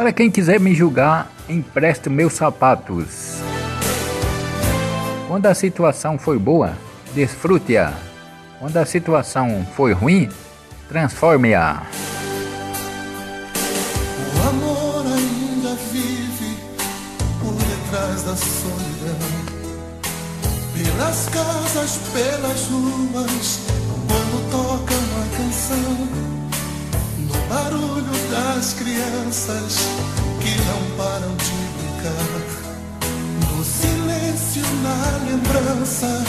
Para quem quiser me julgar, empresto meus sapatos. Quando a situação for boa, desfrute-a. Quando a situação for ruim, transforme-a. O amor ainda vive por detrás da solidão. Pelas casas, pelas ruas, crianças que não param de brincar. No silêncio, na lembrança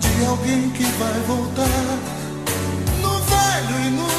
de alguém que vai voltar. No velho e no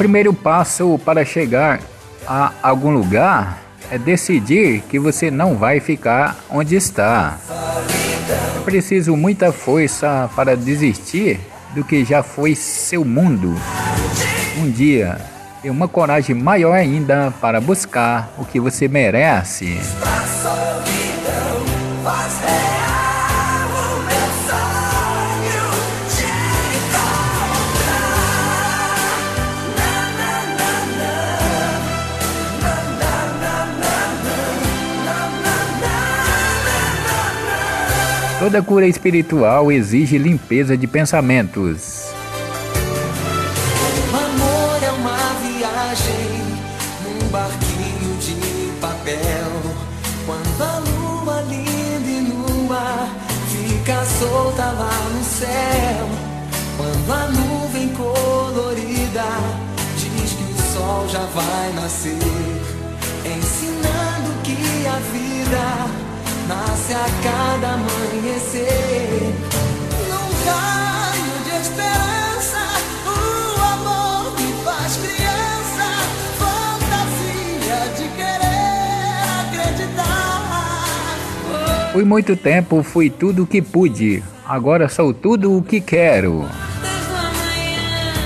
primeiro passo para chegar a algum lugar é decidir que você não vai ficar onde está. É preciso muita força para desistir do que já foi seu mundo. Um dia, e uma coragem maior ainda para buscar o que você merece. Toda cura espiritual exige limpeza de pensamentos. O amor é uma viagem num barquinho de papel. Quando a lua linda e nua fica solta lá no céu. Quando a nuvem colorida diz que o sol já vai nascer, ensinando que a vida nasce a cada amanhecer. Num raio de esperança, o amor me faz criança, fantasia de querer acreditar. Por muito tempo fui tudo o que pude, agora sou tudo o que quero.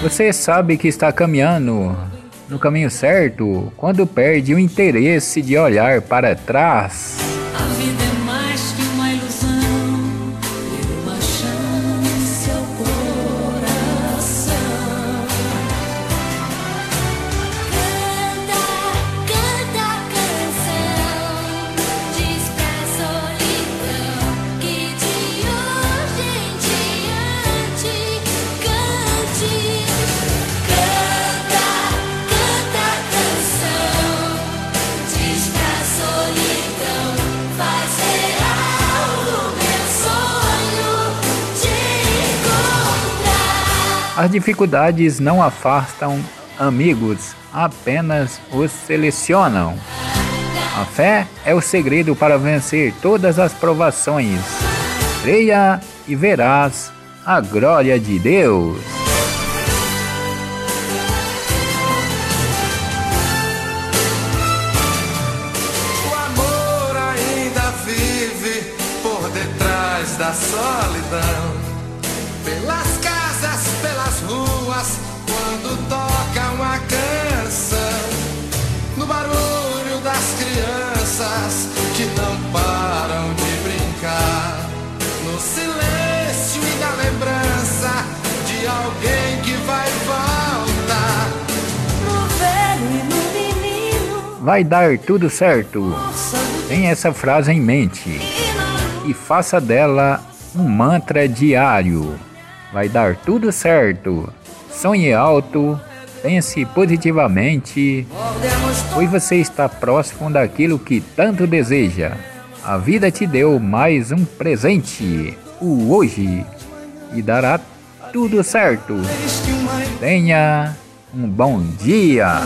Você sabe que está caminhando no caminho certo quando perde o interesse de olhar para trás. As dificuldades não afastam amigos, apenas os selecionam. A fé é o segredo para vencer todas as provações. Creia e verás a glória de Deus. O amor ainda vive por detrás da solidão. No barulho das crianças que não param de brincar. No silêncio e na lembrança de alguém que vai voltar. No velho e no menino, Vai dar tudo certo. Tenha essa frase em mente e faça dela um mantra diário. Vai dar tudo certo. Sonhe alto, pense positivamente, pois você está próximo daquilo que tanto deseja. A vida te deu mais um presente, o hoje, e dará tudo certo. Tenha um bom dia.